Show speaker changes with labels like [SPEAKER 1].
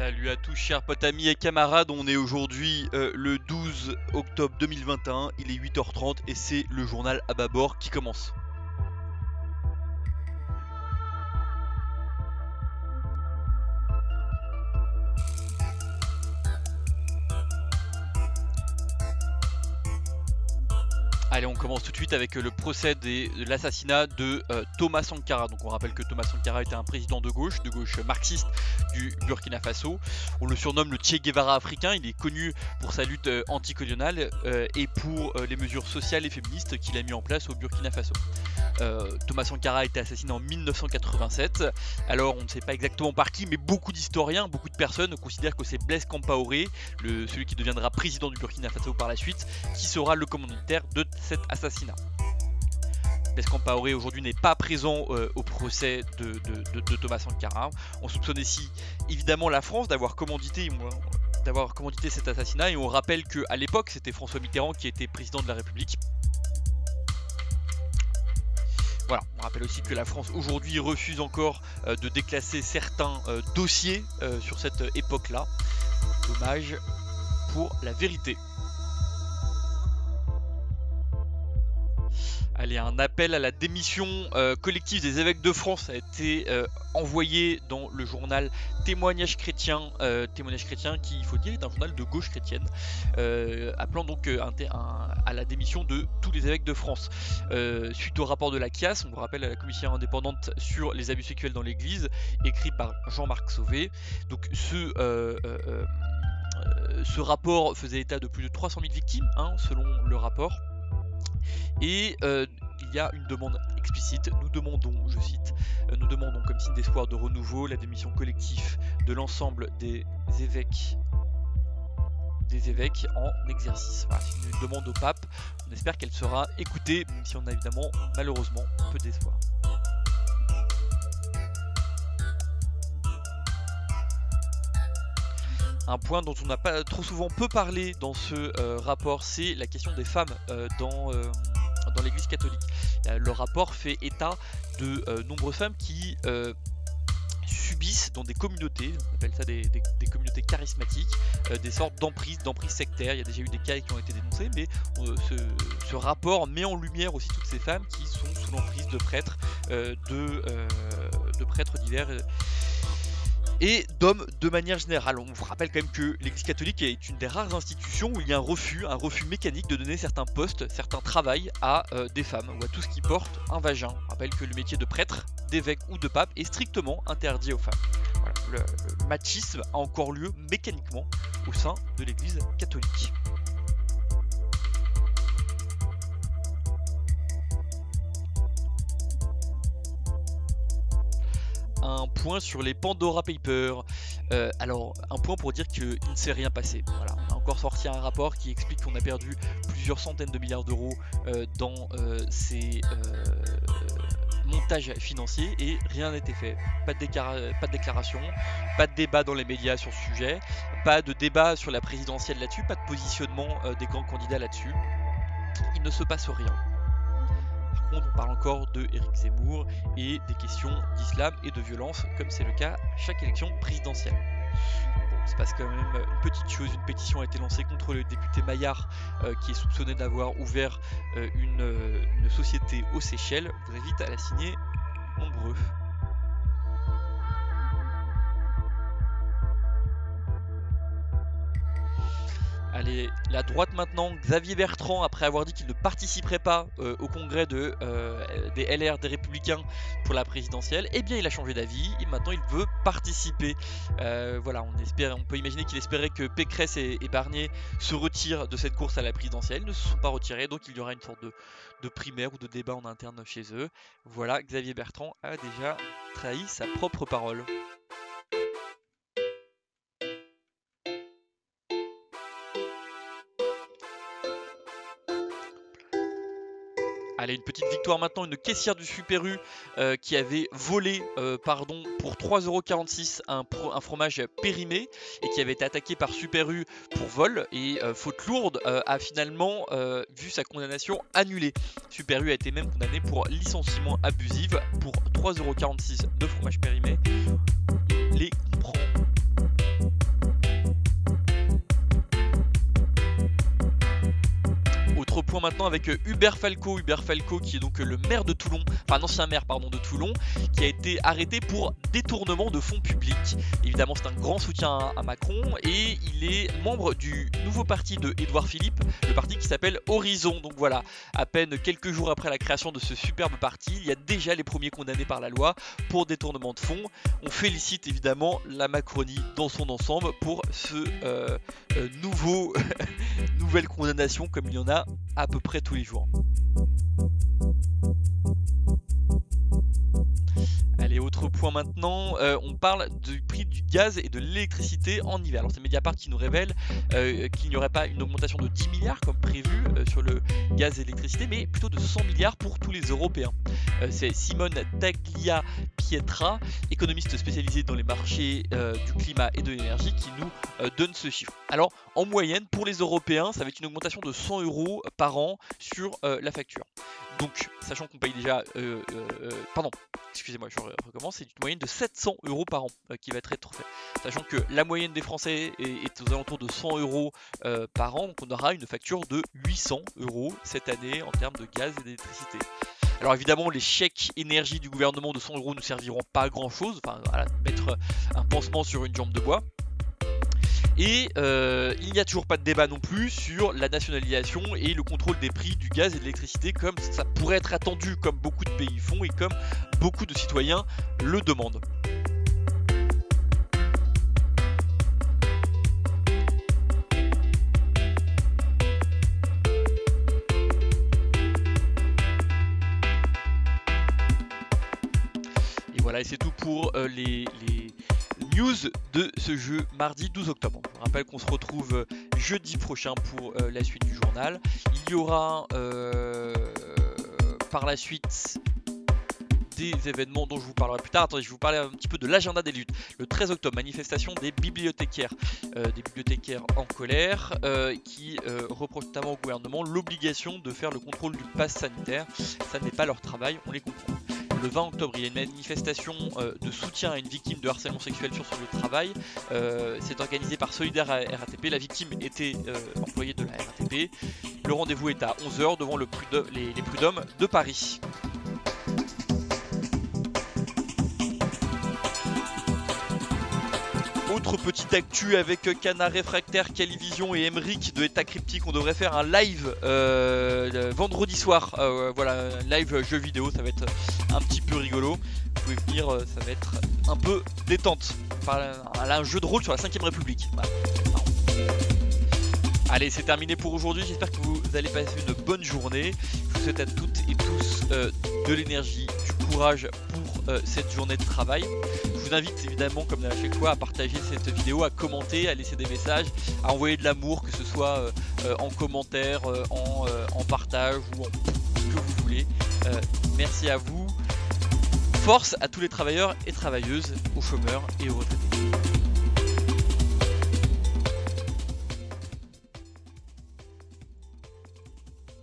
[SPEAKER 1] Salut à tous chers potes amis et camarades, on est aujourd'hui euh, le 12 octobre 2021, il est 8h30 et c'est le journal à bâbord qui commence. Allez, on commence tout de suite avec euh, le procès de l'assassinat de euh, Thomas Sankara. Donc on rappelle que Thomas Sankara était un président de gauche, de gauche marxiste du Burkina Faso. On le surnomme le Che Guevara africain. Il est connu pour sa lutte euh, anticoloniale et pour les mesures sociales et féministes qu'il a mis en place au Burkina Faso. Thomas Sankara a été assassiné en 1987. Alors on ne sait pas exactement par qui, mais beaucoup d'historiens, beaucoup de personnes considèrent que c'est Blaise Compaoré, le, celui qui deviendra président du Burkina Faso par la suite, qui sera le commanditaire de cet assassinat. Blaise Compaoré aujourd'hui n'est pas présent euh, au procès de, Thomas Sankara. On soupçonne ici évidemment la France d'avoir commandité, d'avoir commandité cet assassinat et on rappelle qu'à l'époque c'était François Mitterrand qui était président de la République. Voilà, on rappelle aussi que la France aujourd'hui refuse encore euh, de déclasser certains euh, dossiers sur cette époque-là. Dommage pour la vérité. Un appel à la démission euh, collective des évêques de France a été euh, envoyé dans le journal Témoignage chrétien, euh, Témoignage chrétien qui, il faut dire, est un journal de gauche chrétienne, appelant donc à la démission de tous les évêques de France. suite au rapport de la CIAS, on vous rappelle la commission indépendante sur les abus sexuels dans l'Église, écrit par Jean-Marc Sauvé. Donc ce ce rapport faisait état de plus de 300 000 victimes, hein, selon le rapport. Et euh, il y a une demande explicite. Nous demandons, je cite, euh, nous demandons comme signe d'espoir de renouveau la démission collective de l'ensemble des évêques des évêques en exercice. Voilà, c'est une demande au pape. On espère qu'elle sera écoutée, même si on a évidemment malheureusement peu d'espoir. Un point dont on n'a pas trop souvent peu parlé dans ce euh, rapport, c'est la question des femmes dans, dans l'Église catholique. Euh, le rapport fait état de euh, nombreuses femmes qui euh, subissent dans des communautés, on appelle ça des, communautés charismatiques, des sortes d'emprise, d'emprise sectaire. Il y a déjà eu des cas qui ont été dénoncés, mais ce, rapport met en lumière aussi toutes ces femmes qui sont sous l'emprise de prêtres, de, de, prêtres divers et d'hommes de manière générale. On vous rappelle quand même que l'Église catholique est une des rares institutions où il y a un refus, un refus mécanique de donner certains postes, certains travails à euh, des femmes ou à tout ce qui porte un vagin. On rappelle que le métier de prêtre, d'évêque ou de pape est strictement interdit aux femmes. le machisme a encore lieu mécaniquement au sein de l'Église catholique. Un point sur les Pandora Papers. Euh, alors, un point pour dire qu'il ne s'est rien passé. Voilà, on a encore sorti un rapport qui explique qu'on a perdu plusieurs centaines de milliards d'euros euh, dans euh, ces montages financiers et rien été fait. Pas de, pas de déclaration, pas de débat dans les médias sur ce sujet, pas de débat sur la présidentielle là-dessus, pas de positionnement des grands candidats là-dessus. Il ne se passe rien on parle encore de Eric Zemmour et des questions d'islam et de violence, comme c'est le cas à chaque élection présidentielle. Bon, il se passe quand même une petite chose, une pétition a été lancée contre le député Maillard euh, qui est soupçonné d'avoir ouvert euh, une, euh, une, société aux Seychelles. Je vous invite à la signer nombreux. Allez, la droite maintenant, Xavier Bertrand, après avoir dit qu'il ne participerait pas euh, au congrès euh, des LR des Républicains pour la présidentielle, eh bien il a changé d'avis et maintenant il veut participer. Euh, voilà, on, peut imaginer qu'il espérait que Pécresse et, Barnier se retirent de cette course à la présidentielle, ils ne se sont pas retirés, donc il y aura une sorte de primaire ou de débat en interne chez eux. Voilà, Xavier Bertrand a déjà trahi sa propre parole. Allez, une petite victoire maintenant, une caissière du Super U euh, qui avait volé euh, pardon, pour 3,46€ un, fromage périmé et qui avait été attaqué par Super U pour vol et euh, faute lourde a finalement vu sa condamnation annulée. Super U a été même condamné pour licenciement abusif pour 3,46€ de fromage périmé. Les comprend. Point maintenant avec Hubert Falco. Hubert Falco qui est donc le maire de Toulon, enfin un ancien maire pardon de Toulon, qui a été arrêté pour détournement de fonds publics. Évidemment c'est un grand soutien à Macron et il est membre du nouveau parti de Édouard Philippe, le parti qui s'appelle Horizon. Donc voilà, à peine quelques jours après la création de ce superbe parti, il y a déjà les premiers condamnés par la loi pour détournement de fonds. On félicite évidemment la Macronie dans son ensemble pour ce euh, euh, nouveau nouvelle condamnation comme il y en a à peu près tous les jours. Allez, autre point maintenant, euh, on parle du prix gaz et de l'électricité en hiver. Alors c'est Mediapart qui nous révèle euh, qu'il n'y aurait pas une augmentation de 10 milliards comme prévu euh, sur le gaz et l'électricité, mais plutôt de 100 milliards pour tous les Européens. c'est Simone Taglia Pietra, économiste spécialisée dans les marchés du climat et de l'énergie, qui nous donne ce chiffre. Alors en moyenne, pour les Européens, ça va être une augmentation de 100 euros par an sur la facture. Donc, sachant qu'on paye déjà, euh, euh, euh, pardon, excusez-moi, je recommence, c'est une moyenne de 700 euros par an qui va être fait. Sachant que la moyenne des Français est, aux alentours de 100 euros par an, donc on aura une facture de 800 euros cette année en termes de gaz et d'électricité. Alors évidemment, les chèques énergie du gouvernement de 100 euros ne serviront pas à grand chose, enfin voilà, mettre un pansement sur une jambe de bois. Et euh, il n'y a toujours pas de débat non plus sur la nationalisation et le contrôle des prix du gaz et de l'électricité comme ça pourrait être attendu, comme beaucoup de pays font et comme beaucoup de citoyens le demandent. Et voilà, et c'est tout pour euh, les news de ce jeu mardi 12 octobre. Je rappelle qu'on se retrouve euh, jeudi prochain pour euh, la suite du journal. Il y aura euh, par la suite des événements dont je vous parlerai plus tard. Attendez, je vous parler un petit peu de l'agenda des luttes. Le 13 octobre, manifestation des bibliothécaires, des bibliothécaires en colère, qui reprochent notamment au gouvernement l'obligation de faire le contrôle du pass sanitaire. Ça n'est pas leur travail, on les comprend le 20 octobre, il y a une manifestation euh, de soutien à une victime de harcèlement sexuel sur son lieu de travail. Euh, c'est organisé par Solidaire RATP. La victime était euh, employée de la RATP. Le rendez-vous est à 11h devant le les, les prud'hommes de Paris. Autre petite actu avec Canard Réfractaire, Calivision et Emric de État Cryptique. On devrait faire un live euh, vendredi soir. Euh, voilà, live jeu vidéo. Ça va être un petit peu rigolo. Vous pouvez venir, euh, ça va être un peu détente. Enfin, un jeu de rôle sur la 5ème République. Allez, c'est terminé pour aujourd'hui. J'espère que vous allez passer une bonne journée. Je vous souhaite à toutes et tous de l'énergie, du courage pour cette journée de travail vous invite évidemment, comme à chaque fois, à partager cette vidéo, à commenter, à laisser des messages, à envoyer de l'amour, que ce soit euh, euh, en commentaire, euh, en, partage ou en ce que vous voulez. merci à vous. Force à tous les travailleurs et travailleuses, aux chômeurs et aux retraités.